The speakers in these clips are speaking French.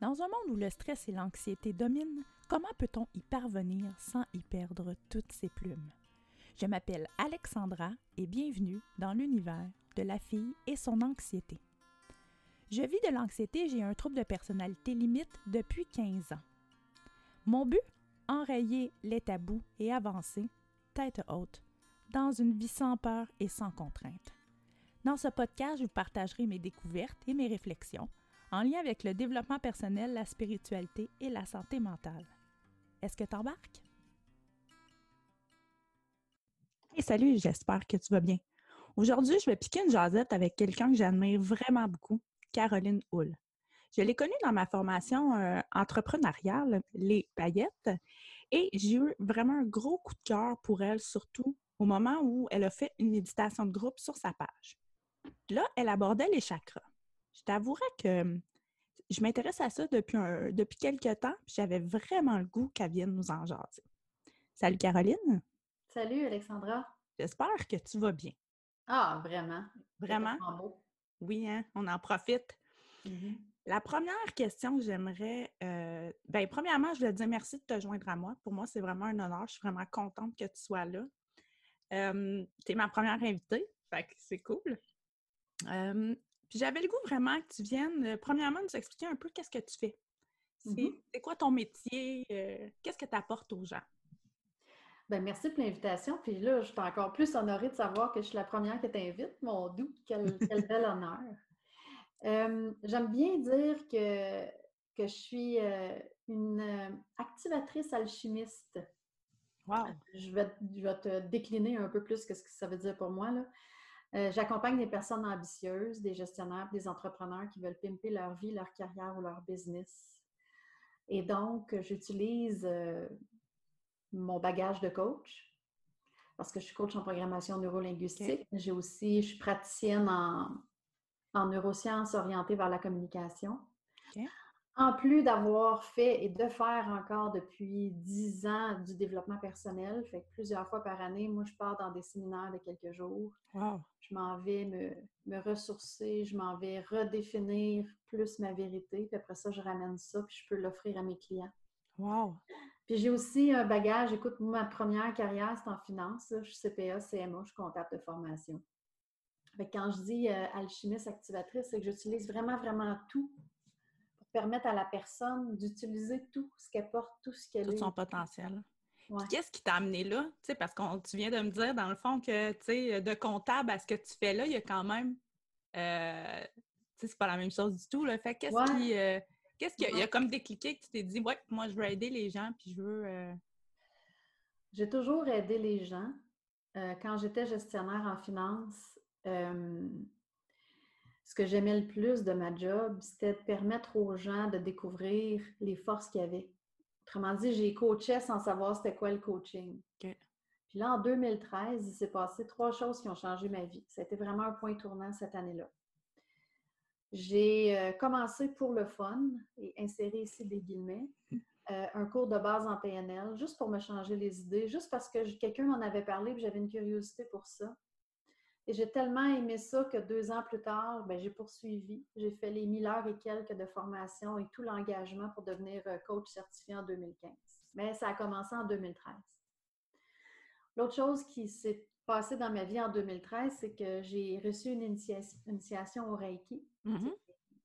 Dans un monde où le stress et l'anxiété dominent, comment peut-on y parvenir sans y perdre toutes ses plumes? Je m'appelle Alexandra et bienvenue dans l'univers de la fille et son anxiété. Je vis de l'anxiété, j'ai un trouble de personnalité limite depuis 15 ans. Mon but? Enrayer les tabous et avancer, tête haute, dans une vie sans peur et sans contrainte. Dans ce podcast, je vous partagerai mes découvertes et mes réflexions en lien avec le développement personnel, la spiritualité et la santé mentale. Est-ce que t'embarques? Hey, salut, j'espère que tu vas bien. Aujourd'hui, je vais piquer une jasette avec quelqu'un que j'admire vraiment beaucoup, Caroline Hull. Je l'ai connue dans ma formation euh, entrepreneuriale, les paillettes, et j'ai eu vraiment un gros coup de cœur pour elle, surtout au moment où elle a fait une méditation de groupe sur sa page. Là, elle abordait les chakras. Je t'avouerais que je m'intéresse à ça depuis, depuis quelques temps, j'avais vraiment le goût qu'elle vienne nous en jaser. Salut Caroline! Salut Alexandra! J'espère que tu vas bien. Ah, vraiment? Vraiment? Oui, hein? On en profite. Mm-hmm. La première question que j'aimerais, euh, bien, premièrement, je voulais te dire merci de te joindre à moi. Pour moi, c'est vraiment un honneur. Je suis vraiment contente que tu sois là. Euh, tu es ma première invitée, fait que c'est cool. Euh, puis j'avais le goût vraiment que tu viennes, euh, premièrement, nous expliquer un peu qu'est-ce que tu fais. C'est mm-hmm. quoi ton métier? Euh, qu'est-ce que tu apportes aux gens? Bien, merci pour l'invitation. Puis là, je suis encore plus honorée de savoir que je suis la première qui t'invite. Mon doux, quel, bel honneur. Euh, j'aime bien dire que, que je suis une activatrice alchimiste. Wow! Je vais, je vais, te décliner un peu plus ce que ça veut dire pour moi. Là. Euh, j'accompagne des personnes ambitieuses, des gestionnaires, des entrepreneurs qui veulent pimper leur vie, leur carrière ou leur business. Et donc, j'utilise euh, mon bagage de coach parce que je suis coach en programmation neurolinguistique. J'ai aussi, je suis praticienne en, en neurosciences orientées vers la communication. En plus d'avoir fait et de faire encore depuis dix ans du développement personnel, fait plusieurs fois par année, moi, je pars dans des séminaires de quelques jours. Je m'en vais me, me, ressourcer, je m'en vais redéfinir plus ma vérité, puis après ça, je ramène ça, puis je peux l'offrir à mes clients. Wow! Puis j'ai aussi un bagage, écoute, ma première carrière, c'est en finance. Je suis CPA, CMA, je suis comptable de formation. Fait quand je dis euh, alchimiste activatrice, c'est que j'utilise vraiment, vraiment tout permettre à la personne d'utiliser tout ce qu'elle porte, tout ce qu'elle est. Tout son potentiel. Qu'est-ce qui t'a amené là? parce que tu viens de me dire, dans le fond, que de comptable à ce que tu fais là, il y a quand même. Euh, c'est pas la même chose du tout. Là. Fait qu'est-ce qui. Euh, qu'est-ce qu'il y, a comme décliqué que tu t'es dit, ouais, moi, je veux aider les gens, puis je veux. Euh, J'ai toujours aidé les gens. Quand j'étais gestionnaire en finance, ce que j'aimais le plus de ma job, c'était de permettre aux gens de découvrir les forces qu'il y avait. Autrement dit, j'ai coaché sans savoir c'était quoi le coaching. Puis là, en 2013, il s'est passé trois choses qui ont changé ma vie. C'était vraiment un point tournant cette année-là. J'ai euh, commencé pour le fun, et inséré ici des guillemets, euh, un cours de base en PNL, juste pour me changer les idées, juste parce que quelqu'un m'en avait parlé et j'avais une curiosité pour ça. Et j'ai tellement aimé ça que deux ans plus tard, ben, j'ai poursuivi. J'ai fait les 1000 heures et quelques de formation et tout l'engagement pour devenir euh, coach certifié en 2015. Mais ça a commencé en 2013. L'autre chose qui s'est passée dans ma vie en 2013, c'est que j'ai reçu une initiation, au Reiki, mm-hmm.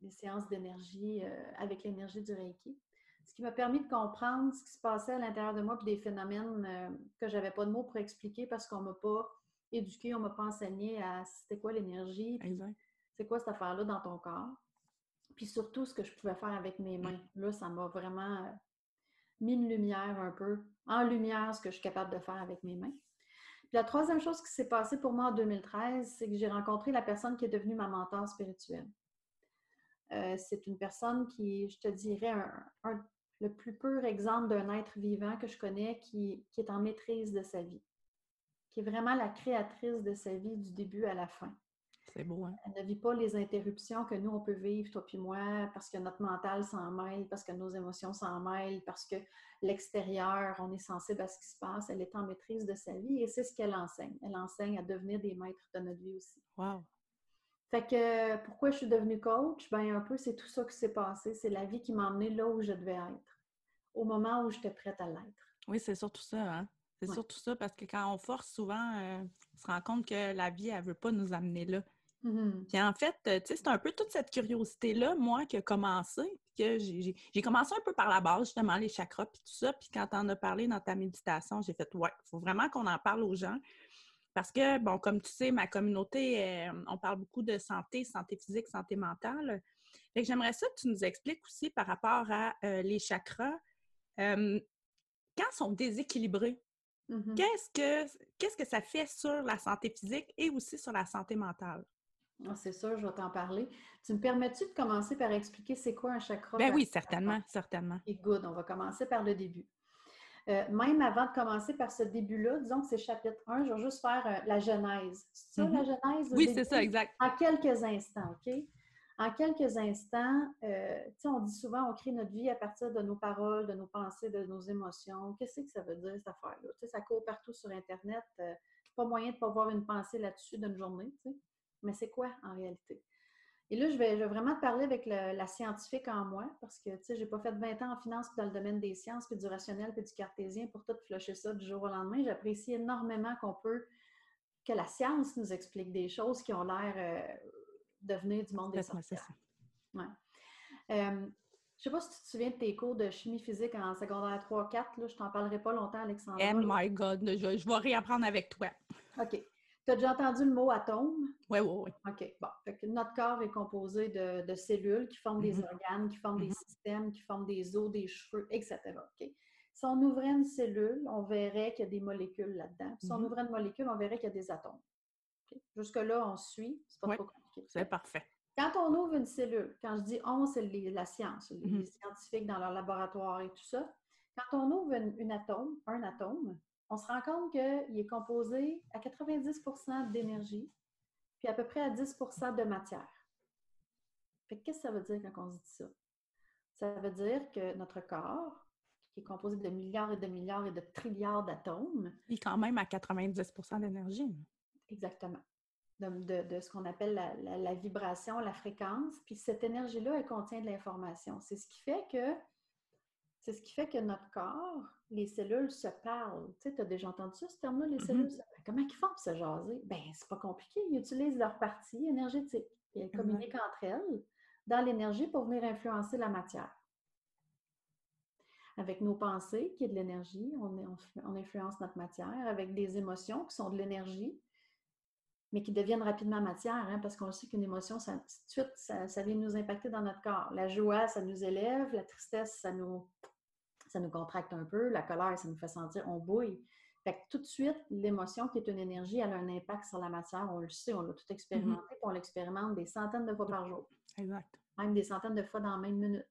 des séances d'énergie euh, avec l'énergie du Reiki. Ce qui m'a permis de comprendre ce qui se passait à l'intérieur de moi et des phénomènes euh, que j'avais pas de mots pour expliquer parce qu'on m'a pas éduqué, on ne m'a pas enseigné à c'était quoi l'énergie, c'est quoi cette affaire-là dans ton corps. Puis surtout, ce que je pouvais faire avec mes mains. Là, ça m'a vraiment euh, mis une lumière un peu, en lumière, ce que je suis capable de faire avec mes mains. Puis la troisième chose qui s'est passée pour moi en 2013, c'est que j'ai rencontré la personne qui est devenue ma mentor spirituelle. Euh, c'est une personne qui, je te dirais, le plus pur exemple d'un être vivant que je connais qui, qui est en maîtrise de sa vie qui est vraiment la créatrice de sa vie du début à la fin. C'est beau, hein? Elle ne vit pas les interruptions que nous, on peut vivre, toi puis moi, parce que notre mental s'en mêle, parce que nos émotions s'en mêlent, parce que l'extérieur, on est sensible à ce qui se passe. Elle est en maîtrise de sa vie et c'est ce qu'elle enseigne. Elle enseigne à devenir des maîtres de notre vie aussi. Wow! Fait que pourquoi je suis devenue coach? Ben un peu, c'est tout ça qui s'est passé. C'est la vie qui m'a emmenée là où je devais être, au moment où j'étais prête à l'être. Oui, c'est surtout ça, hein? C'est surtout ça, parce que quand on force, souvent, euh, on se rend compte que la vie, elle ne veut pas nous amener là. Mm-hmm. Puis en fait, tu sais, c'est un peu toute cette curiosité-là, moi, qui a commencé. que j'ai commencé un peu par la base, justement, les chakras, puis tout ça. Puis quand tu en as parlé dans ta méditation, j'ai fait, ouais, il faut vraiment qu'on en parle aux gens. Parce que, bon, comme tu sais, ma communauté, euh, on parle beaucoup de santé, santé physique, santé mentale. Fait que j'aimerais ça que tu nous expliques aussi par rapport à euh, les chakras. quand ils sont déséquilibrés, mm-hmm. qu'est-ce que qu'est-ce que ça fait sur la santé physique et aussi sur la santé mentale? Ah, c'est sûr, je vais t'en parler. Tu me permets-tu de commencer par expliquer c'est quoi un chakra? Ben oui, certainement, certainement. Et good, on va commencer par le début. Euh, même avant de commencer par ce début-là, disons que c'est chapitre 1, je vais juste faire euh, la genèse. C'est ça, la mm-hmm. genèse? Oui, c'est ça, exact. En quelques instants, OK? En quelques instants, euh, on dit souvent on crée notre vie à partir de nos paroles, de nos pensées, de nos émotions. Qu'est-ce que ça veut dire, cette affaire-là? ça court partout sur Internet. pas moyen de ne pas avoir une pensée là-dessus d'une journée. Mais c'est quoi en réalité? Et là, je vais, vraiment te parler avec la scientifique en moi, parce que, tu sais, j'ai pas fait 20 ans en finance dans le domaine des sciences, puis du rationnel, puis du cartésien pour tout flusher ça du jour au lendemain. J'apprécie énormément qu'on peut, que la science nous explique des choses qui ont l'air euh, de venir du monde des sciences. Ouais. Euh, je sais pas si tu te souviens de tes cours de chimie physique en secondaire 3-4, là, je t'en parlerai pas longtemps, Alexandre. Oh my God, je, je vais réapprendre avec toi. OK. Tu as déjà entendu le mot atome? Oui, oui, oui. OK. Bon. notre corps est composé de, cellules qui forment des mm-hmm. organes, qui forment des mm-hmm. systèmes, qui forment des os, des cheveux, etc. OK? Si on ouvrait une cellule, on verrait qu'il y a des molécules là-dedans. Si on mm-hmm. ouvrait une molécule, on verrait qu'il y a des atomes. Jusque-là, on suit. C'est pas trop compliqué. C'est parfait. Quand on ouvre une cellule, quand je dis on, c'est la science, les, scientifiques dans leur laboratoire et tout ça. Quand on ouvre une atome, un atome, on se rend compte qu'il est composé à 90% d'énergie, puis à peu près à 10% de matière. qu'est-ce que ça veut dire quand on dit ça? Ça veut dire que notre corps, qui est composé de milliards et de milliards et de trilliards d'atomes... Il est quand même à 90% d'énergie. Exactement. De, ce qu'on appelle la, la, vibration, la fréquence. Puis cette énergie-là, elle contient de l'information. C'est ce qui fait que c'est ce qui fait que notre corps, les cellules se parlent. Tu sais, as déjà entendu ça, ce terme-là, les mm-hmm. cellules se parlent. Comment ils font pour se jaser? Ben, c'est pas compliqué. Ils utilisent leur partie énergétique. Et elles communiquent entre elles dans l'énergie pour venir influencer la matière. Avec nos pensées, qui est de l'énergie, on, on, influence notre matière. Avec des émotions, qui sont de l'énergie, mais qui deviennent rapidement matière, hein, parce qu'on sait qu'une émotion, ça, tout de suite, ça, ça vient nous impacter dans notre corps. La joie, ça nous élève. La tristesse, ça nous ça nous contracte un peu. La colère, ça nous fait sentir, on bouille. Fait que tout de suite, l'émotion qui est une énergie, elle a un impact sur la matière. On le sait, on l'a tout expérimenté, mm-hmm. puis on l'expérimente des centaines de fois par jour. Exact. Même des centaines de fois dans la même minute.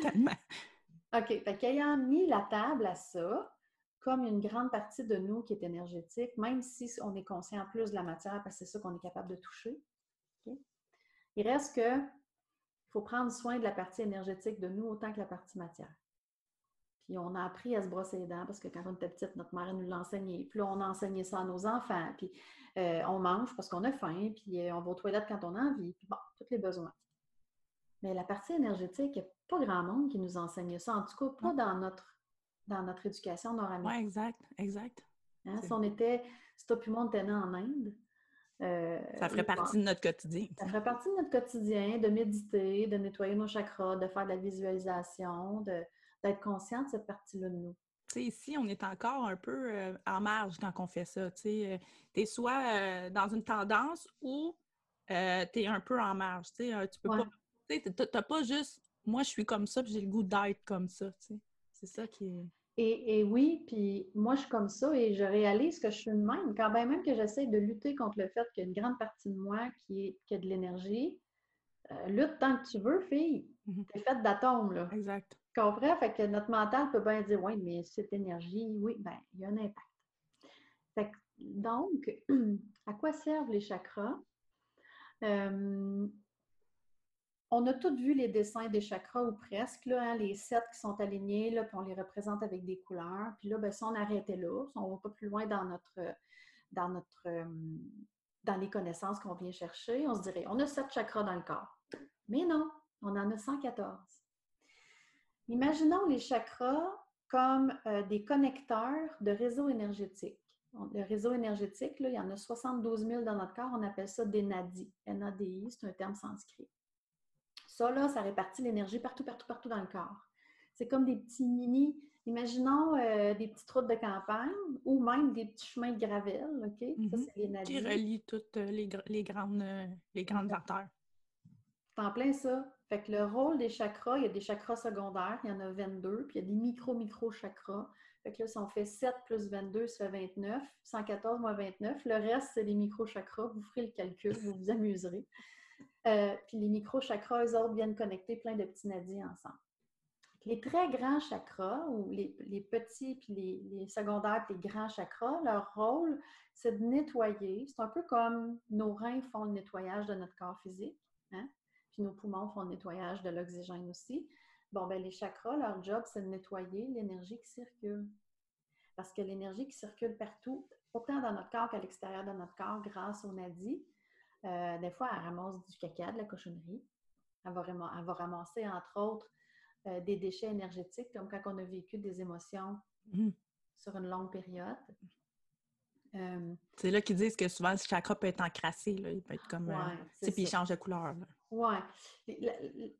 Tellement. OK. Fait qu'ayant mis la table à ça, comme une grande partie de nous qui est énergétique, même si on est conscient plus de la matière, parce que c'est ça qu'on est capable de toucher, il reste que il faut prendre soin de la partie énergétique de nous autant que la partie matière. Puis on a appris à se brosser les dents parce que quand on était petite, notre mère nous l'enseignait. Puis là, on a enseigné ça à nos enfants. Puis euh, on mange parce qu'on a faim. Puis euh, on va aux toilettes quand on a envie. Puis bon, tous les besoins. Mais la partie énergétique, il n'y a pas grand monde qui nous enseigne ça. En tout cas, pas dans notre, dans notre éducation nord-américaine. Oui, exact, exact. Hein, si on était, si toi puis moi, on était en Inde, euh, ça ferait partie de notre quotidien. Ça ferait partie de notre quotidien, de méditer, de nettoyer nos chakras, de faire de la visualisation, d'être conscient de cette partie-là de nous. sais, ici, on est encore un peu euh, en marge quand on fait ça. Tu euh, es soit dans une tendance ou tu es un peu en marge. Tu peux pas. Tu n'as pas juste moi, je suis comme ça, puis j'ai le goût d'être comme ça. C'est ça qui est. Et, oui, puis moi, je suis comme ça et je réalise que je suis une même. Quand même, même que j'essaie de lutter contre le fait qu'il y a une grande partie de moi qui, est, qui a de l'énergie, lutte tant que tu veux, fille. Mm-hmm. Tu es faite d'atomes, là. Exact comprends? Fait que notre mental peut bien dire, oui, mais cette énergie, oui, ben, il y a un impact. Fait donc, à quoi servent les chakras? Euh, on a tous vu les dessins des chakras ou presque, hein, les sept qui sont alignés, puis on les représente avec des couleurs. Puis là, ben, si on arrêtait là, si on ne va pas plus loin dans notre, dans notre, euh, dans les connaissances qu'on vient chercher, on se dirait, on a sept chakras dans le corps. Mais non, on en a 114. Imaginons les chakras comme euh, des connecteurs de réseaux énergétiques. Le réseau énergétique, il y en a 72 000 dans notre corps, on appelle ça des nadis. NADI, c'est un terme sanskrit. Ça, là, ça répartit l'énergie partout, partout, partout dans le corps. C'est comme des petits mini, imaginons euh, des petites routes de campagne ou même des petits chemins de gravel, OK? Ça, mm-hmm. c'est les nadis. Qui relient toutes euh, les, les grandes, les grandes artères. En plein ça. Fait que le rôle des chakras, il y a des chakras secondaires, il y en a 22, puis il y a des micro-micro-chakras. Fait que là, si on fait 7 plus 22, ça fait 29. 114 moins 29. Le reste, c'est les micro-chakras. Vous ferez le calcul, vous vous amuserez. Euh, puis les micro-chakras, eux autres, viennent connecter plein de petits nadis ensemble. Les très grands chakras, ou les, petits, puis les, secondaires, puis les grands chakras, leur rôle, c'est de nettoyer. C'est un peu comme nos reins font le nettoyage de notre corps physique. Hein? puis nos poumons font le nettoyage de l'oxygène aussi. Bon, ben les chakras, leur job, c'est de nettoyer l'énergie qui circule. Parce que l'énergie qui circule partout, autant dans notre corps qu'à l'extérieur de notre corps, grâce au nadis, euh, des fois, elle ramasse du caca, de la cochonnerie. Elle va, ramasser, entre autres, euh, des déchets énergétiques, comme quand on a vécu des émotions mmh. sur une longue période. Euh, c'est là qu'ils disent que souvent, le chakra peut être encrassé. Là. Il peut être comme. puis il change de couleur. Oui.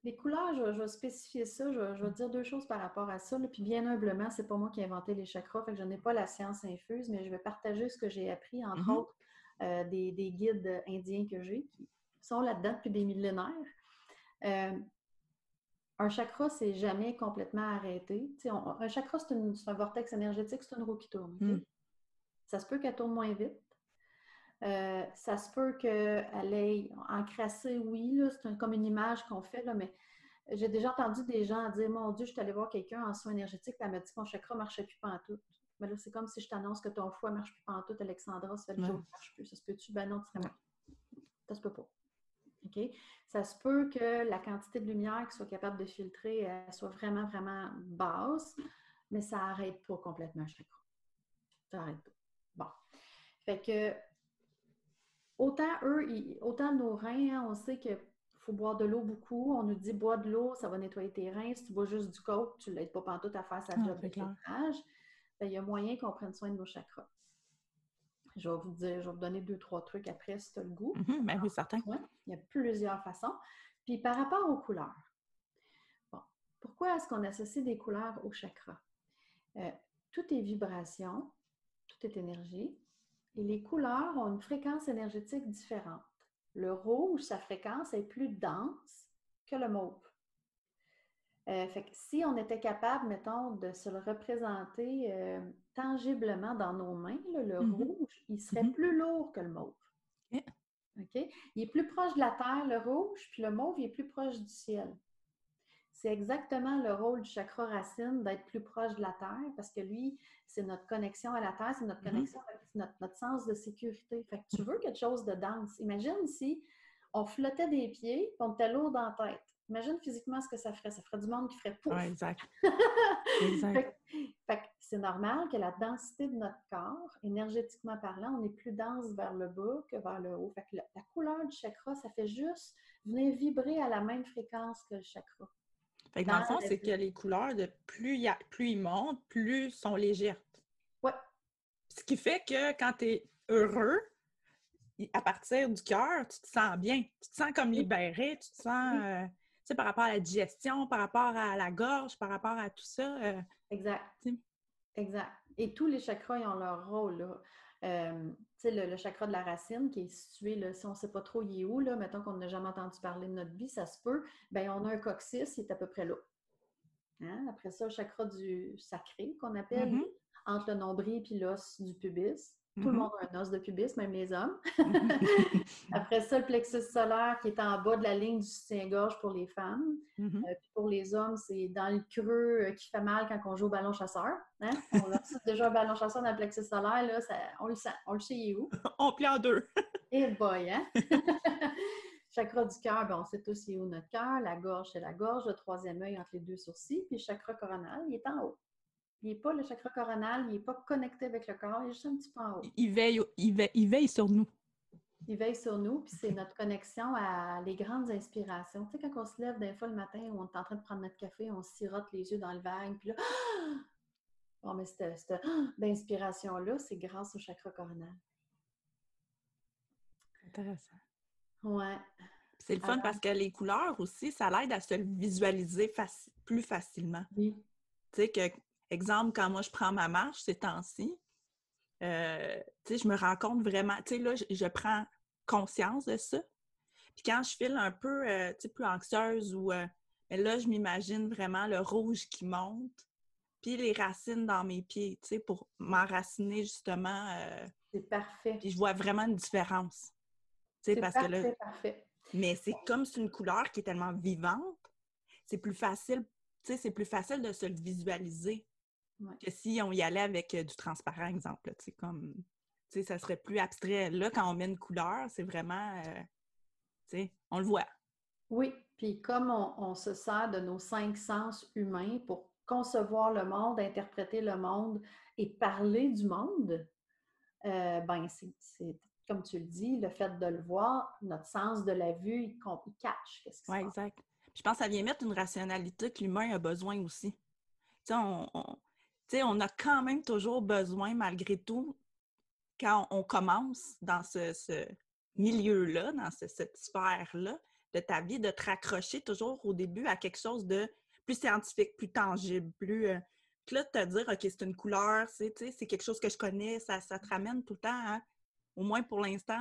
Les, couleurs, je, vais spécifier ça. Je, vais dire deux choses par rapport à ça. Puis bien humblement, c'est pas moi qui ai inventé les chakras, fait que je n'ai pas la science infuse, mais je vais partager ce que j'ai appris, entre mm-hmm. autres, euh, des, guides indiens que j'ai qui sont là-dedans depuis des millénaires. Euh, un chakra, c'est jamais complètement arrêté. un chakra, c'est un vortex énergétique, c'est une roue qui tourne. Mm. Ça se peut qu'elle tourne moins vite. Euh, ça se peut qu'elle ait encrassé, oui, c'est comme une image qu'on fait, là, mais j'ai déjà entendu des gens dire Mon Dieu, je suis allée voir quelqu'un en soins énergétiques, elle m'a dit que mon chakra ne marchait plus pas en tout. Mais là, c'est comme si je t'annonce que ton foie ne marche plus en tout, Alexandra, ça fait le jour ne marche plus. Ça se peut-tu? Ben non, tu serais Ça se peut pas. OK? Ça se peut que la quantité de lumière qui soit capable de filtrer soit vraiment, vraiment basse, mais ça n'arrête pas complètement le chakra. Ça n'arrête pas. Bon. Fait que Autant eux, autant nos reins, hein, on sait qu'il faut boire de l'eau beaucoup. On nous dit bois de l'eau, ça va nettoyer tes reins. Si tu bois juste du coke, tu ne l'aides pas pantoute à faire sa ah, job de filtrage. Ben, il y a moyen qu'on prenne soin de nos chakras. Je vais vous dire, je vais vous donner deux, trois trucs après si tu as le goût. Mm-hmm, ben oui, certain. il y a plusieurs façons. Puis par rapport aux couleurs, bon, pourquoi est-ce qu'on associe des couleurs aux chakras? Euh, tout est vibration, tout est énergie. Et les couleurs ont une fréquence énergétique différente. Le rouge, sa fréquence est plus dense que le mauve. Euh, fait que si on était capable, mettons, de se le représenter euh, tangiblement dans nos mains, le mm-hmm. rouge, il serait mm-hmm. plus lourd que le mauve. Il est plus proche de la terre, le rouge, puis le mauve, il est plus proche du ciel c'est exactement le rôle du chakra racine d'être plus proche de la Terre parce que lui, c'est notre connexion à la Terre, c'est notre mm-hmm. connexion avec notre, sens de sécurité. Fait que tu veux quelque chose de dense. Imagine si on flottait des pieds et on était lourd dans la tête. Imagine physiquement ce que ça ferait. Ça ferait du monde qui ferait pouf. exact. exact. fait, que c'est normal que la densité de notre corps, énergétiquement parlant, on est plus dense vers le bas que vers le haut. Fait que la, la couleur du chakra, ça fait juste venir vibrer à la même fréquence que le chakra. Fait dans le fond, c'est que les couleurs, de plus, plus ils montent, plus sont légères. Oui. Ce qui fait que quand tu es heureux, à partir du cœur, tu te sens bien. Tu te sens comme libéré, tu te sens, euh, sais, par rapport à la digestion, par rapport à la gorge, par rapport à tout ça. Euh, exact. Exact. Et tous les chakras, ils ont leur rôle. Là. Euh, le, le, chakra de la racine qui est situé, là, si on ne sait pas trop il est où, là, mettons qu'on n'a jamais entendu parler de notre vie, ça se peut, bien, on a un coccyx, il est à peu près là. Hein? Après ça, le chakra du sacré, qu'on appelle, mm-hmm. entre le nombril et l'os du pubis. Tout le mm-hmm. monde a un os de pubis, même les hommes. Après ça, le plexus solaire qui est en bas de la ligne du soutien-gorge pour les femmes. Mm-hmm. Euh, puis pour les hommes, c'est dans le creux euh, qui fait mal quand on joue au ballon chasseur. Hein? On a déjà un ballon chasseur dans le plexus solaire, là, on le sent, on le sait il est où. on plie en deux. Et eh boy, hein? chakra du cœur, ben, on sait tous il est où notre cœur. La gorge, c'est la gorge. Le troisième œil entre les deux sourcils. Puis le chakra coronal, il est en haut. Il n'est pas le chakra coronal, il n'est pas connecté avec le corps, il est juste un petit peu en haut. Il veille, il veille, il veille sur nous. il veille sur nous, puis c'est notre connexion à les grandes inspirations. Tu sais, quand on se lève d'un fois le matin on est en train de prendre notre café, on sirote les yeux dans le verre, puis là, bon, mais cette, inspiration-là, c'est grâce au chakra coronal. Intéressant. Ouais. C'est le fun parce que les couleurs aussi, ça l'aide à se visualiser plus facilement. Oui. Tu sais, que, exemple, quand moi je prends ma marche ces temps-ci, euh, je me rends compte vraiment, tu sais, là, je, prends conscience de ça. Puis quand je file un peu, euh, tu sais, plus anxieuse ou... Euh, là, je m'imagine vraiment le rouge qui monte, puis les racines dans mes pieds, tu sais, pour m'enraciner justement. c'est parfait. Puis je vois vraiment une différence. Tu sais, parce que là... parfait. Mais c'est comme c'est une couleur qui est tellement vivante, c'est plus facile, tu sais, c'est plus facile de se le visualiser que si on y allait avec euh, du transparent, exemple. Tu sais, comme, tu sais, ça serait plus abstrait. Là, quand on met une couleur, c'est vraiment, euh, tu sais, on le voit. Oui, puis comme on, se sert de nos cinq sens humains pour concevoir le monde, interpréter le monde et parler du monde, euh, ben c'est comme tu le dis, le fait de le voir, notre sens de la vue, il, il catch. Qu'est-ce Oui, exact. je pense que ça vient mettre une rationalité que l'humain a besoin aussi. Tu sais, on, on, a quand même toujours besoin, malgré tout, quand on commence dans ce, milieu-là, dans cette sphère-là de ta vie, de te raccrocher toujours au début à quelque chose de plus scientifique, plus tangible, plus... Euh, là, de te dire, OK, c'est une couleur, c'est quelque chose que je connais, ça, te ramène tout le temps à au moins pour l'instant,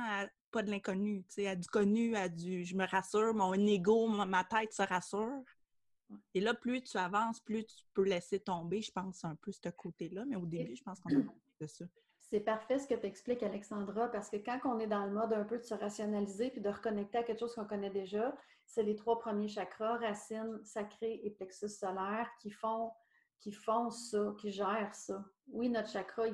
pas de l'inconnu, à du connu, à du je me rassure, mon ego, ma, tête se rassure. Et là, plus tu avances, plus tu peux laisser tomber, je pense, un peu ce côté-là. Mais au début, je pense qu'on a de ça. C'est parfait ce que tu expliques, Alexandra, parce que quand on est dans le mode un peu de se rationaliser puis de reconnecter à quelque chose qu'on connaît déjà, c'est les trois premiers chakras, racines, sacrées et plexus solaire, qui font qui font ça, qui gèrent ça. Oui, notre chakra,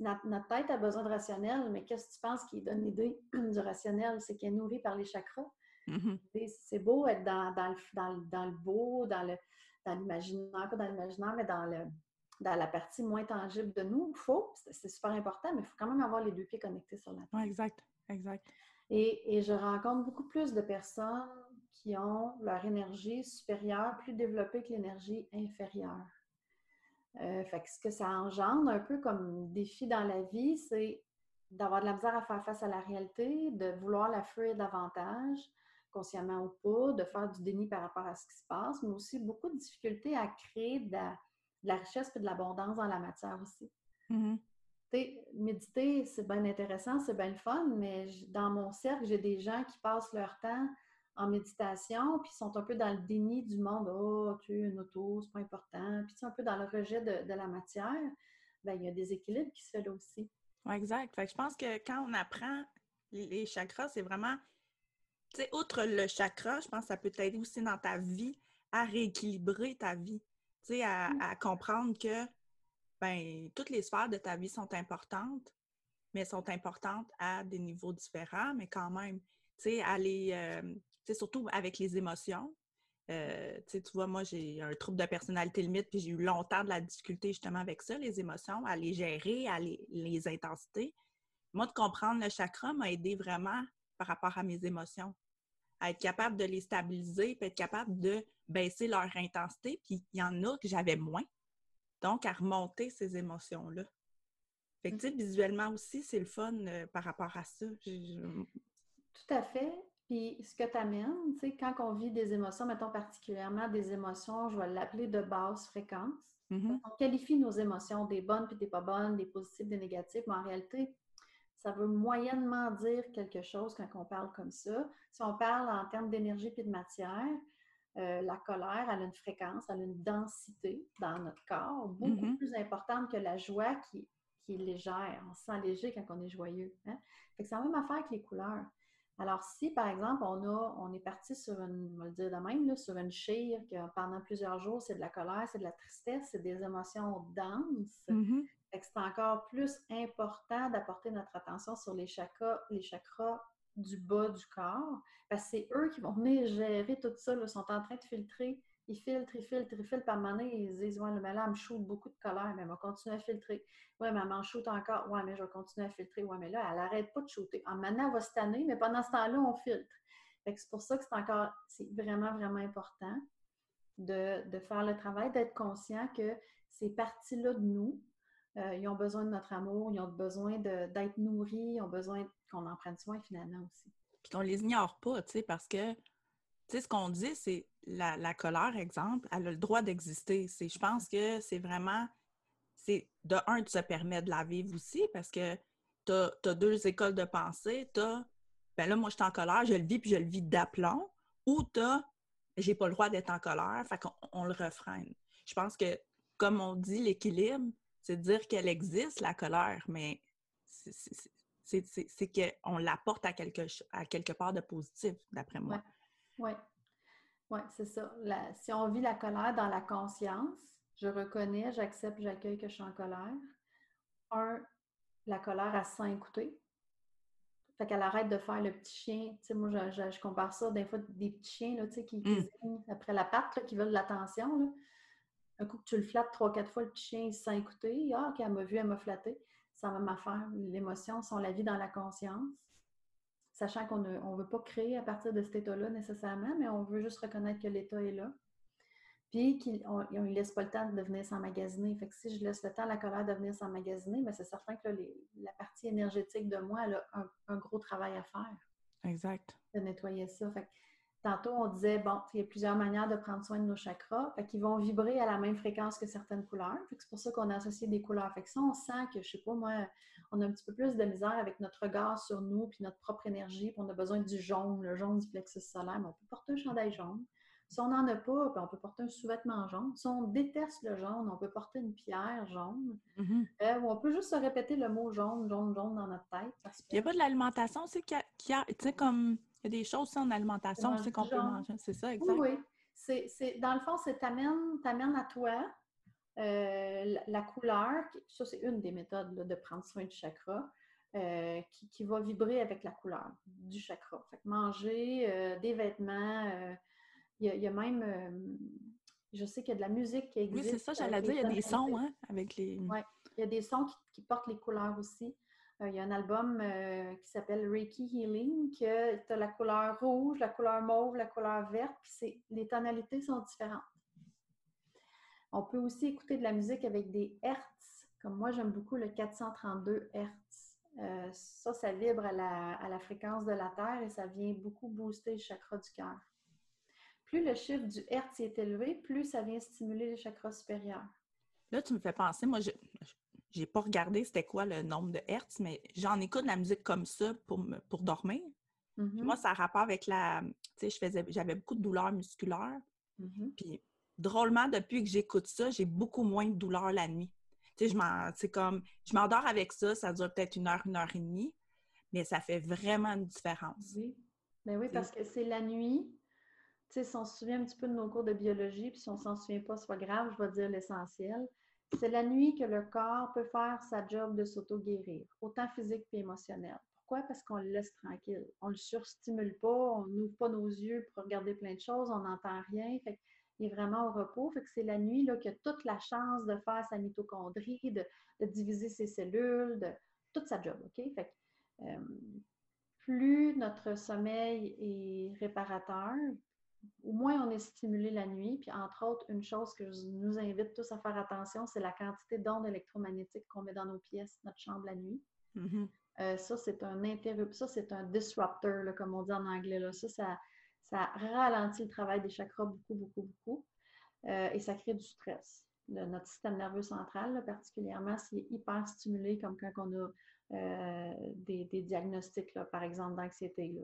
notre, tête a besoin de rationnel, mais qu'est-ce que tu penses qui donne l'idée du rationnel? C'est qu'il est nourri par les chakras? Mm-hmm. C'est beau être dans, le, beau, dans l'imaginaire, pas dans l'imaginaire, mais dans, le, dans la partie moins tangible de nous. Il faut, c'est super important, mais il faut quand même avoir les deux pieds connectés sur la. Oui, exact, exact. Et, et je rencontre beaucoup plus de personnes qui ont leur énergie supérieure plus développée que l'énergie inférieure. Euh, fait que ce que ça engendre un peu comme défi dans la vie, c'est d'avoir de la misère à faire face à la réalité, de vouloir la fuir davantage, consciemment ou pas, de faire du déni par rapport à ce qui se passe, mais aussi beaucoup de difficultés à créer de la, richesse et de l'abondance dans la matière aussi. Mm-hmm. Méditer, c'est bien intéressant, c'est bien le fun, mais dans mon cercle, j'ai des gens qui passent leur temps en méditation, puis sont un peu dans le déni du monde. Oh, tu es une auto, c'est pas important. Puis un peu dans le rejet de, la matière. Bien, il y a des équilibres qui se fait là aussi. Oui, exact. Fait je pense que quand on apprend les chakras, c'est vraiment, tu sais, outre le chakra, je pense que ça peut t'aider aussi dans ta vie à rééquilibrer ta vie. Tu sais, à, mm. comprendre que, ben, toutes les sphères de ta vie sont importantes, mais sont importantes à des niveaux différents, mais quand même, tu sais, à les, euh, surtout avec les émotions. Euh, tu vois, moi, j'ai un trouble de personnalité limite, puis j'ai eu longtemps de la difficulté justement avec ça, les émotions, à les gérer, à les, intensités. Moi, de comprendre le chakra m'a aidé vraiment par rapport à mes émotions, à être capable de les stabiliser, puis être capable de baisser leur intensité. Puis il y en a que j'avais moins. Donc, à remonter ces émotions-là. Fait que, tu sais, visuellement aussi, c'est le fun euh, par rapport à ça. Tout à fait. Puis ce que tu amènes, tu sais, quand on vit des émotions, mettons particulièrement des émotions, je vais l'appeler de basse fréquence. Mm-hmm. On qualifie nos émotions des bonnes puis des pas bonnes, des positives, des négatives, mais en réalité, ça veut moyennement dire quelque chose quand on parle comme ça. Si on parle en termes d'énergie puis de matière, euh, la colère, elle a une fréquence, elle a une densité dans notre corps beaucoup mm-hmm. plus importante que la joie qui, qui, est légère. On se sent léger quand on est joyeux. Hein? c'est la même affaire que les couleurs. Alors, si, par exemple, on, a, on est parti sur une, on va le dire de même, sur une chire que pendant plusieurs jours, c'est de la colère, c'est de la tristesse, c'est des émotions denses, mm-hmm. C'est encore plus important d'apporter notre attention sur les chakras, les chakras du bas du corps, parce que c'est eux qui vont venir gérer tout ça, ils sont en train de filtrer Ils filtrent, ils filtrent, ils filtrent. Par moment ils se disent Ouais, mais là, elle me shoot beaucoup de colère, mais elle va continuer à filtrer. Ouais, mais elle m'en shoot encore. Ouais, mais je vais continuer à filtrer. Ouais, mais là, elle n'arrête pas de shooter. En maintenant, elle va se tanner, mais pendant ce temps-là, on filtre. c'est pour ça que c'est encore, c'est vraiment, vraiment important de, de faire le travail, d'être conscient que ces parties-là de nous, euh, ils ont besoin de notre amour, ils ont besoin d'être nourris, ils ont besoin qu'on en prenne soin finalement aussi. Puis qu'on les ignore pas, tu sais, parce que, tu sais, ce qu'on dit, c'est la, colère, exemple, elle a le droit d'exister. Je pense que c'est vraiment, c'est de un, tu te permets de la vivre aussi parce que tu as, deux écoles de pensée. Tu as, ben là, moi, je suis en colère, je le vis, puis je le vis d'aplomb, ou tu as, j'ai pas le droit d'être en colère, fait qu'on on le refraine. Je pense que, comme on dit, l'équilibre, c'est dire qu'elle existe, la colère, mais c'est qu'on l'apporte à quelque, à quelque part de positif, d'après moi. Oui, ouais. c'est ça. si on vit la colère dans la conscience, je reconnais, j'accepte, j'accueille que je suis en colère. Un, la colère, à se écouter. Fait qu'elle arrête de faire le petit chien. Tu sais, moi, je, compare ça des fois des petits chiens là, tu sais, qui, mmh. après la patte, qui veulent de l'attention un coup que tu le flattes trois, quatre fois, le petit chien, il se sent écouter. Ah, OK, elle m'a vu, elle m'a flatté. Ça va m'affaire. L'émotion, sont la vie dans la conscience. Sachant qu'on ne veut pas créer à partir de cet état-là nécessairement, mais on veut juste reconnaître que l'état est là. Puis qu'ils ne laissent pas le temps de venir s'emmagasiner. Fait que si je laisse le temps à la colère de venir s'emmagasiner, ben, c'est certain que la partie énergétique de moi, elle a un, gros travail à faire. Exact. De nettoyer ça. Fait Tantôt, on disait, bon, il y a plusieurs manières de prendre soin de nos chakras, fait qu'ils vont vibrer à la même fréquence que certaines couleurs. c'est pour ça qu'on a associé des couleurs. Fait que ça, on sent que, je sais pas, moi, on a un petit peu plus de misère avec notre regard sur nous, puis notre propre énergie, puis on a besoin du jaune, le jaune du plexus solaire, mais on peut porter un chandail jaune. Si on n'en a pas, on peut porter un sous-vêtement jaune. Si on déteste le jaune, on peut porter une pierre jaune. Mm-hmm. Euh, ou on peut juste se répéter le mot jaune, jaune, jaune dans notre tête. Il n'y a pas de l'alimentation, c'est qu'il y a, tu sais, comme il y a des choses en alimentation aussi qu'on peut manger. C'est ça, exact. Oui, oui. dans le fond, c'est t'amènes à toi euh, la, couleur. Ça, c'est une des méthodes de prendre soin du chakra. Euh, qui, va vibrer avec la couleur du chakra. Fait que manger, euh, des vêtements, il y, a même, je sais qu'il y a de la musique qui existe. Oui, c'est ça, j'allais dire, il y a des sons hein, avec les... Oui, il y a des sons qui portent les couleurs aussi. Euh, il y a un album euh, qui s'appelle Reiki Healing, que tu as la couleur rouge, la couleur mauve, la couleur verte, puis les tonalités sont différentes. On peut aussi écouter de la musique avec des hertz, comme moi j'aime beaucoup le 432 hertz. Euh, ça, ça vibre à la, fréquence de la Terre et ça vient beaucoup booster le chakra du cœur. Plus le chiffre du hertz est élevé, plus ça vient stimuler les chakras supérieurs. Là, tu me fais penser, moi, je, j'ai pas regardé c'était quoi le nombre de hertz, mais j'en écoute de la musique comme ça pour, pour dormir. Mm-hmm. Moi, ça a rapport avec la. Tu sais, je faisais, j'avais beaucoup de douleurs musculaires. Mm-hmm. Puis, drôlement, depuis que j'écoute ça, j'ai beaucoup moins de douleurs la nuit. Tu sais, je comme, je m'endors avec ça, ça dure peut-être une heure, une heure et demie, mais ça fait vraiment une différence. Oui. Ben oui, parce que c'est la nuit. Tu sais, si on se souvient un petit peu de nos cours de biologie, puis si on s'en souvient pas, c'est pas grave, je vais dire l'essentiel. C'est la nuit que le corps peut faire sa job de s'auto-guérir, autant physique qu'émotionnel. Pourquoi? Parce qu'on le laisse tranquille. On ne le surstimule pas, on n'ouvre pas nos yeux pour regarder plein de choses, on n'entend rien. Il est vraiment au repos. Fait que c'est la nuit là, qu'il a toute la chance de faire sa mitochondrie, de, diviser ses cellules, de toute sa job. Euh, plus notre sommeil est réparateur, au moins on est stimulé la nuit. Puis entre autres, une chose que je nous invite tous à faire attention, c'est la quantité d'ondes électromagnétiques qu'on met dans nos pièces, notre chambre la nuit. Mm-hmm. Euh, ça, c'est un interrupt, ça, c'est un disruptor, comme on dit en anglais. Là. Ça, ça, ralentit le travail des chakras beaucoup, beaucoup, beaucoup. Euh, et ça crée du stress. notre système nerveux central, particulièrement s'il est hyper stimulé, comme quand on a euh, des, diagnostics, par exemple, d'anxiété.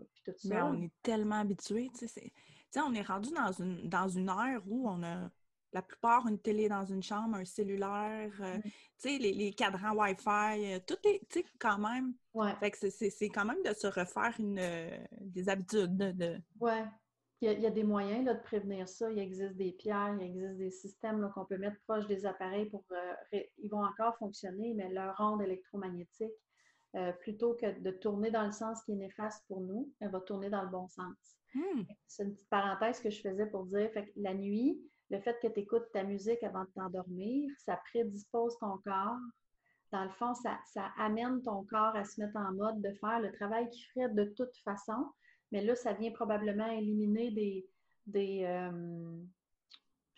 Mais on est tellement habitué, tu sais, on est rendu dans une, dans une ère où on a la plupart une télé dans une chambre, un cellulaire, euh, les, cadrans Wi-Fi, euh, tout est, quand même. Fait que c'est quand même de se refaire une, des habitudes. De, Oui. Il y, a, des moyens de prévenir ça. Il existe des pierres, il existe des systèmes qu'on peut mettre proche des appareils pour. ils vont encore fonctionner, mais leur onde électromagnétique euh, plutôt que de tourner dans le sens qui est néfaste pour nous, elle va tourner dans le bon sens. Hmm. C'est une petite parenthèse que je faisais pour dire, fait la nuit, le fait que tu écoutes ta musique avant de t'endormir, ça prédispose ton corps. Dans le fond, ça, amène ton corps à se mettre en mode de faire le travail qu'il ferait de toute façon. Mais là, ça vient probablement éliminer des, des euh,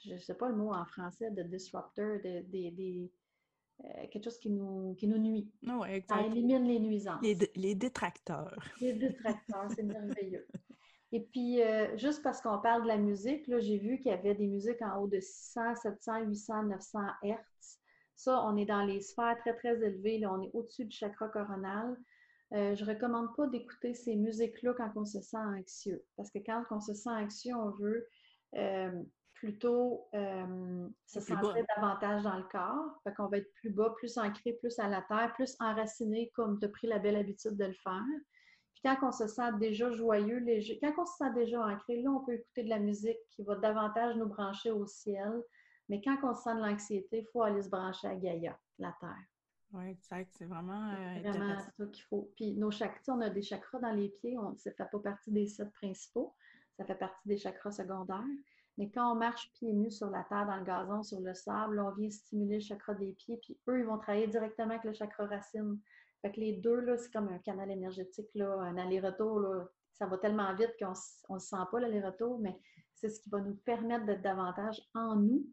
je ne sais pas le mot en français, de disruptor, des, euh, quelque chose qui nous, qui nous nuit. ça élimine les nuisances. Les, les détracteurs. Les détracteurs, c'est merveilleux. Et puis, euh, juste parce qu'on parle de la musique, là, j'ai vu qu'il y avait des musiques en haut de 600, 700, 800, 900 Hertz. Ça, on est dans les sphères très, très élevées. Là, on est au-dessus du chakra coronal. Euh, je ne recommande pas d'écouter ces musiques-là quand on se sent anxieux. Parce que quand on se sent anxieux, on veut plutôt euh, se sentir davantage dans le corps. Fait qu'on va être plus bas, plus ancré, plus à la terre, plus enraciné comme tu as pris la belle habitude de le faire. Quand on se sent déjà joyeux, léger, quand on se sent déjà ancré, là, on peut écouter de la musique qui va davantage nous brancher au ciel. Mais quand on se sent de l'anxiété, il faut aller se brancher à Gaïa, la terre. Oui, exact. C'est vraiment. C'est euh, vraiment ça qu'il faut. Puis nos chakras, on a des chakras dans les pieds. On, ça ne fait pas partie des sept principaux. Ça fait partie des chakras secondaires. Mais quand on marche pieds nus sur la terre, dans le gazon, sur le sable, on vient stimuler le chakra des pieds, puis eux, ils vont travailler directement avec le chakra racine. Fait que les deux, là, c'est comme un canal énergétique, là, un aller-retour, là. Ça va tellement vite qu'on ne se sent pas l'aller-retour, mais c'est ce qui va nous permettre d'être davantage en nous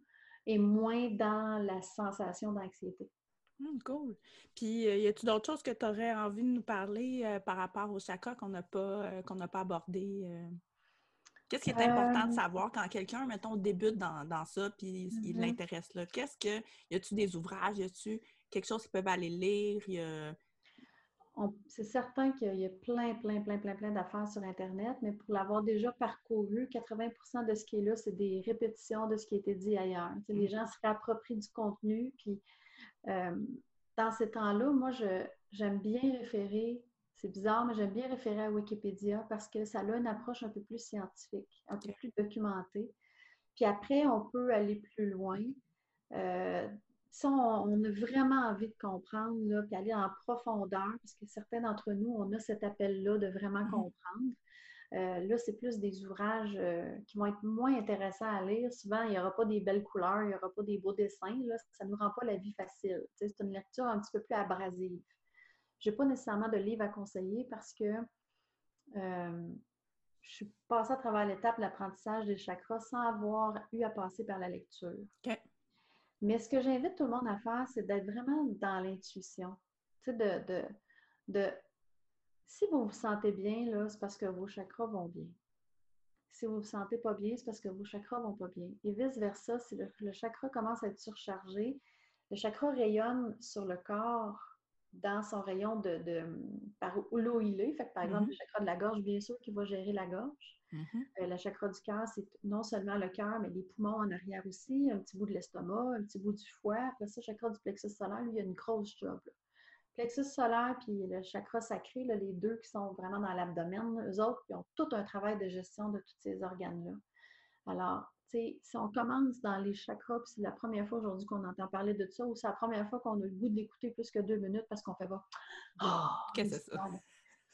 et moins dans la sensation d'anxiété. Hum, cool. Puis, euh, y a-t-il d'autres choses que tu aurais envie de nous parler euh, par rapport au chakra qu'on n'a pas, euh, qu'on n'a pas abordé? Qu'est-ce qui est important de savoir quand quelqu'un, mettons, débute dans, dans ça, puis il mm-hmm. l'intéresse là? Qu'est-ce que. Y a-tu des ouvrages? Y a-tu quelque chose qu'ils peuvent aller lire? C'est certain qu'il y a plein, plein, plein, plein, plein d'affaires sur Internet, mais pour l'avoir déjà parcouru, 80% de ce qui est là, c'est des répétitions de ce qui a été dit ailleurs. Les mm. gens se réapproprient du contenu, puis euh, dans ces temps-là, moi, j'aime bien référer c'est bizarre, mais j'aime bien référer à Wikipédia parce que ça a une approche un peu plus scientifique, un peu plus documentée. Puis après, on peut aller plus loin. Euh, si on, a vraiment envie de comprendre, là, puis aller en profondeur, parce que certains d'entre nous, on a cet appel-là de vraiment mmh. comprendre. Euh, là, c'est plus des ouvrages euh, qui vont être moins intéressants à lire. Souvent, il n'y aura pas des belles couleurs, il n'y aura pas des beaux dessins. Là, ça ne nous rend pas la vie facile. c'est une lecture un petit peu plus abrasive. Je n'ai pas nécessairement de livre à conseiller parce que euh, je suis passée à travers l'étape de l'apprentissage des chakras sans avoir eu à passer par la lecture. Mais ce que j'invite tout le monde à faire, c'est d'être vraiment dans l'intuition. Tu de, si vous vous sentez bien, là, c'est parce que vos chakras vont bien. Si vous ne vous sentez pas bien, c'est parce que vos chakras vont pas bien. Et vice-versa, si le, le, chakra commence à être surchargé, le chakra rayonne sur le corps dans son rayon de, de par où il est. Fait par exemple, mm-hmm. le chakra de la gorge, bien sûr, qui va gérer la gorge. Mm-hmm. Euh, le chakra du cœur, c'est non seulement le cœur, mais les poumons en arrière aussi, un petit bout de l'estomac, un petit bout du foie. Après ça, le chakra du plexus solaire, lui, il y a une grosse job. Plexus solaire puis le chakra sacré, les deux qui sont vraiment dans l'abdomen, eux autres, ils ont tout un travail de gestion de tous ces organes-là. Alors, si on commence dans les chakras, puis c'est la première fois aujourd'hui qu'on entend parler de ça, ou c'est la première fois qu'on a le goût d'écouter plus que deux minutes parce qu'on fait pas oh, qu'est-ce que c'est ça?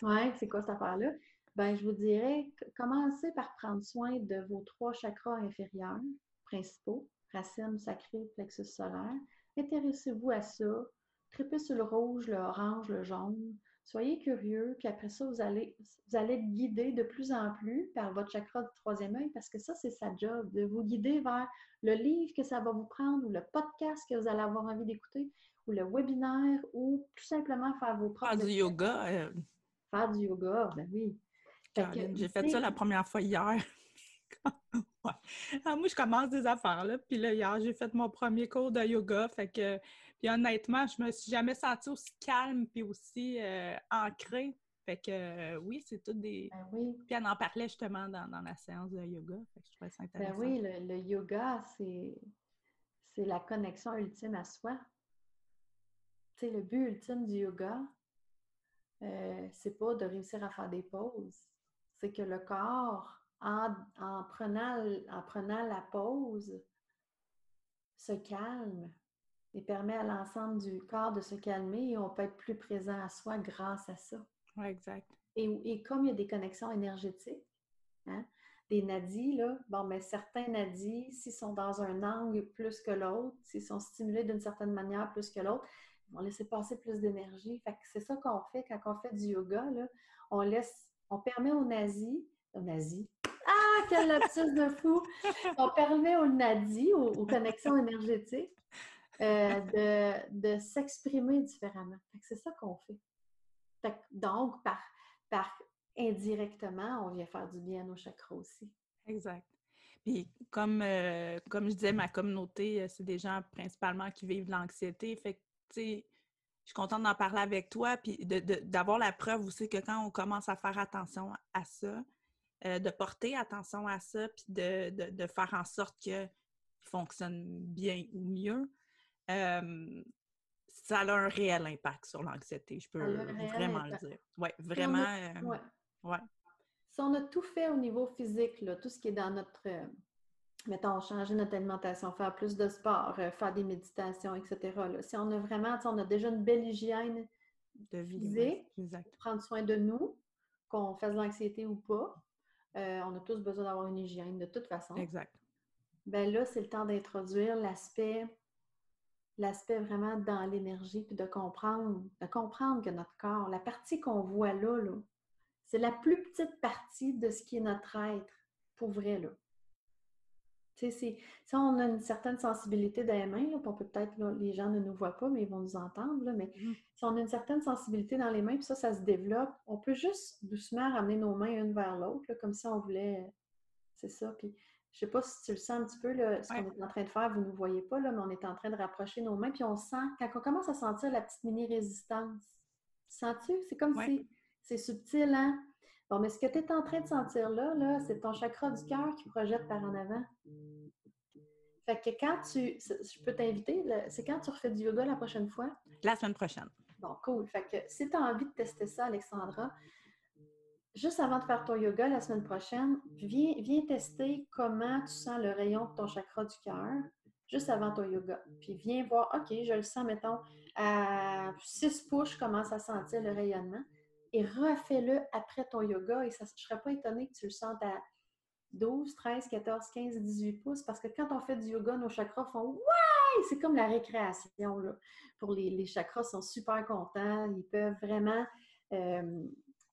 Ouais, c'est quoi cette affaire-là? Ben, je vous dirais, commencez par prendre soin de vos trois chakras inférieurs principaux, racine, sacrée, plexus solaire. Intéressez-vous à ça. Tripez sur le rouge, le orange, le jaune. Soyez curieux, puis après ça, vous allez, vous allez être guidé de plus en plus par votre chakra du troisième œil parce que ça, c'est sa job, de vous guider vers le livre que ça va vous prendre ou le podcast que vous allez avoir envie d'écouter ou le webinaire ou tout simplement faire vos propres... Faire du yoga. Euh. Faire du yoga, ben oui. J'ai fait ça la première fois hier. Ah, moi, je commence des affaires, là. Puis là, hier, j'ai fait mon premier cours de yoga. Fait que puis honnêtement, je me suis jamais sentie aussi calme puis aussi euh, ancrée. Fait que euh, oui, c'est tout des. Ben oui. Puis elle en parlait justement dans, la séance de yoga. Fait que je trouvais ça ben intéressant. Ben oui, le, yoga, c'est c'est la connexion ultime à soi. Tu sais, le but ultime du yoga, euh, c'est pas de réussir à faire des pauses. C'est que le corps, en, en, prenant, en prenant la pause, se calme, et permet à l'ensemble du corps de se calmer et on peut être plus présent à soi grâce à ça. Oui, exact. Et, comme il y a des connexions énergétiques, hein, des nadis, là, bon, mais certains nadis, s'ils sont dans un angle plus que l'autre, s'ils sont stimulés d'une certaine manière plus que l'autre, ils vont laisser passer plus d'énergie. Fait que c'est ça qu'on fait quand on fait du yoga, là. On laisse, on permet aux nazis, aux nazis, ah, quel lapsus de fou! On permet aux nadis, aux, connexions énergétiques, euh, de, de s'exprimer différemment. C'est ça qu'on fait. donc, par, indirectement, on vient faire du bien à nos chakras aussi. Exact. Puis comme, euh, comme je disais, ma communauté, euh, c'est des gens principalement qui vivent de l'anxiété. Que, je suis contente d'en parler avec toi, puis d'avoir la preuve aussi que quand on commence à faire attention à ça, de porter attention à ça, puis de, faire en sorte qu'il fonctionne bien ou mieux, ça a un réel impact sur l'anxiété, je peux vraiment le dire. Oui, vraiment. Ouais. Si on a tout fait au niveau physique, là, tout ce qui est dans notre, euh, mettons, changer notre alimentation, faire plus de sport, euh, faire des méditations, etc. si on a vraiment, on a déjà une belle hygiène de vie, physique, prendre soin de nous, qu'on fasse de l'anxiété ou pas, euh, on a tous besoin d'avoir une hygiène de toute façon. Exact. Ben là, c'est le temps d'introduire l'aspect l'aspect vraiment dans l'énergie, puis de comprendre, de comprendre que notre corps, la partie qu'on voit là, là c'est la plus petite partie de ce qui est notre être, pour vrai, là. Tu sais, si on a une certaine sensibilité dans les mains, là, peut-être, les gens ne nous voient pas, mais ils vont nous entendre, là, mais mmh. si on a une certaine sensibilité dans les mains, puis ça, ça se développe, on peut juste doucement ramener nos mains une vers l'autre, comme si on voulait... C'est ça, puis je sais pas si tu le sens un petit peu, là, ce qu'on est en train de faire, vous ne nous voyez pas, là, mais on est en train de rapprocher nos mains, puis on sent, quand on commence à sentir la petite mini-résistance, sens-tu? C'est comme si c'est subtil, hein? Bon, mais ce que tu es en train de sentir là, là c'est ton chakra du cœur qui projette par en avant. Fait que quand tu. Je peux t'inviter, c'est quand tu refais du yoga la prochaine fois? La semaine prochaine. Bon, cool. Fait que si tu as envie de tester ça, Alexandra, juste avant de faire ton yoga la semaine prochaine, viens, tester comment tu sens le rayon de ton chakra du cœur juste avant ton yoga. Puis viens voir, OK, je le sens, mettons, à 6 pouces, je commence à sentir le rayonnement et refais-le après ton yoga. Et ça, je ne serais pas étonnée que tu le sentes à 12, 13, 14, 15, 18 pouces parce que quand on fait du yoga, nos chakras font Ouais! C'est comme la récréation. Pour les, les chakras sont super contents. Ils peuvent vraiment. Euh,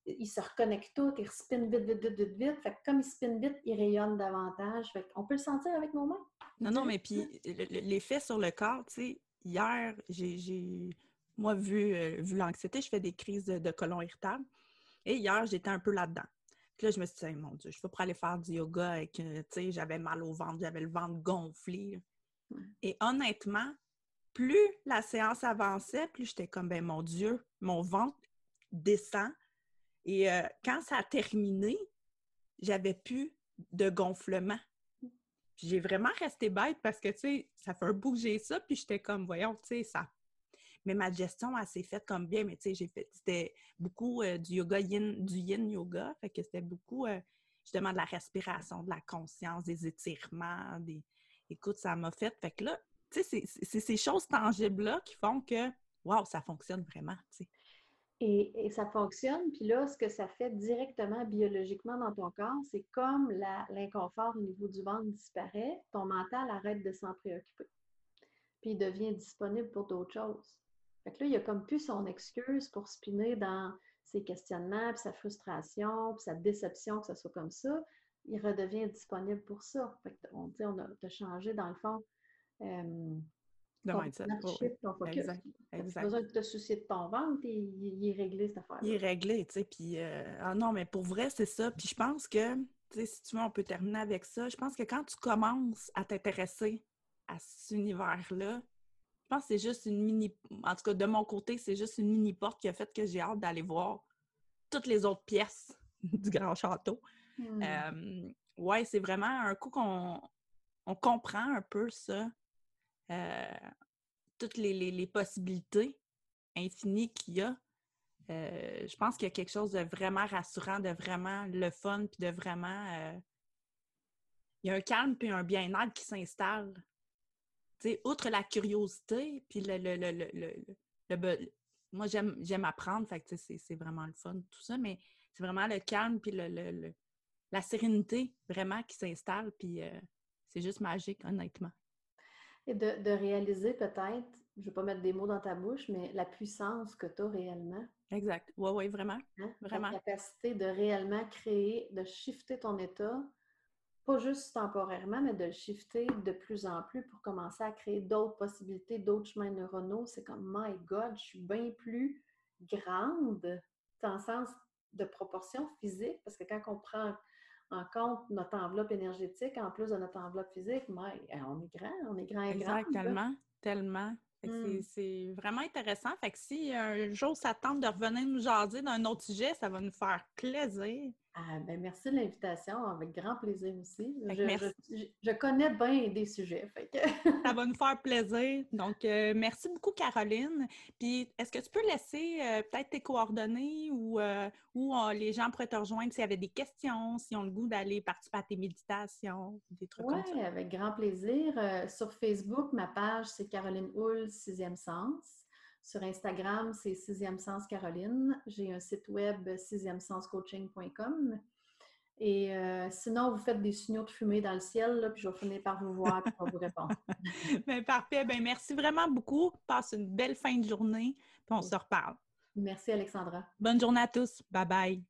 ils se reconnectent tous, ils spinent vite, vite, vite, vite, vite. Fait que comme ils spinent vite, ils rayonnent davantage. Fait on peut le sentir avec nos mains. Non, non, mais puis l'effet sur le corps, tu sais, hier, j'ai moi, vu, euh, vu l'anxiété, je fais des crises de, colon irritable. Et hier, j'étais un peu là-dedans. Puis là, je me suis dit, mon Dieu, je vais pour aller faire du yoga avec, euh, tu sais, j'avais mal au ventre, j'avais le ventre gonflé. Et honnêtement, plus la séance avançait, plus j'étais comme, ben mon Dieu, mon ventre descend. Et euh, quand ça a terminé, j'avais plus de gonflement. J'ai vraiment resté bête parce que, tu sais, ça fait un bout que j'ai ça, puis j'étais comme, voyons, tu sais, ça mais ma gestion, elle s'est faite comme bien. Mais tu sais, j'ai fait, c'était beaucoup euh, du yoga yin, du yin yoga. Fait que c'était beaucoup, euh, justement, de la respiration, de la conscience, des étirements, des... Écoute, ça m'a fait. Fait que là, tu sais, c'est ces choses tangibles-là qui font que, waouh, ça fonctionne vraiment, tu sais. Et, ça fonctionne, puis là, ce que ça fait directement biologiquement dans ton corps, c'est comme l'inconfort au niveau du ventre disparaît, ton mental arrête de s'en préoccuper, puis il devient disponible pour d'autres choses. Fait que là, il n'y a comme plus son excuse pour spinner dans ses questionnements, puis sa frustration, puis sa déception que ça soit comme ça. Il redevient disponible pour ça. Fait que on, on a, changé, dans le fond, euh, ton, ton focus. Exact. exact. besoin de te soucier de ton ventre, et il, est réglé, cette affaire -là. Il est réglé, tu sais, puis... Euh, ah non, mais pour vrai, c'est ça. Puis je pense que, tu sais, si tu veux, on peut terminer avec ça. Je pense que quand tu commences à t'intéresser à cet univers-là, je pense que c'est juste une mini. En tout cas, de mon côté, c'est juste une mini porte qui a fait que j'ai hâte d'aller voir toutes les autres pièces du grand château. Hmm. Euh, ouais, c'est vraiment un coup qu'on on comprend un peu ça. Euh, toutes les, possibilités infinies qu'il y a. Euh, je pense qu'il y a quelque chose de vraiment rassurant, de vraiment le fun, puis de vraiment. il y a un calme puis un bien-être qui s'installe outre la curiosité, puis le, le, le, moi, j'aime apprendre, fait c'est vraiment le fun, tout ça, mais c'est vraiment le calme, puis le, la sérénité, vraiment, qui s'installe, puis euh, c'est juste magique, honnêtement. Et de, de réaliser peut-être, je ne vais pas mettre des mots dans ta bouche, mais la puissance que tu as réellement. Exact. Oui, oui, vraiment. Hein? Vraiment. La capacité de réellement créer, de shifter ton état, pas juste temporairement, mais de le shifter de plus en plus pour commencer à créer d'autres possibilités, d'autres chemins neuronaux. C'est comme, my God, je suis bien plus grande dans le sens de proportion physique, parce que quand on prend en compte notre enveloppe énergétique, en plus de notre enveloppe physique, mais, on est grand, on est grand et grand. Exactement, tellement. Mmh. C'est vraiment intéressant. Fait que si un jour ça tente de revenir nous jaser d'un autre sujet, ça va nous faire plaisir. Ah, ben merci de l'invitation, avec grand plaisir aussi. Je, connais bien des sujets. ça va nous faire plaisir. Donc, euh, merci beaucoup, Caroline. Puis, est-ce que tu peux laisser euh, peut-être tes coordonnées ou euh, où les gens pourraient te rejoindre s'il y avait des questions, s'ils ont le goût d'aller participer à tes méditations, des trucs comme ça? Oui, avec grand plaisir. sur Facebook, ma page, c'est Caroline Hull, Sixième Sens. Sur Instagram, c'est Sixième Sens Caroline. J'ai un site web sixièmesenscoaching.com. Et euh, sinon, vous faites des signaux de fumée dans le ciel, puis je vais finir par vous voir et vous répondre. ben, parfait. Ben, merci vraiment beaucoup. Passe une belle fin de journée, puis on se reparle. Merci, Alexandra. Bonne journée à tous. Bye bye.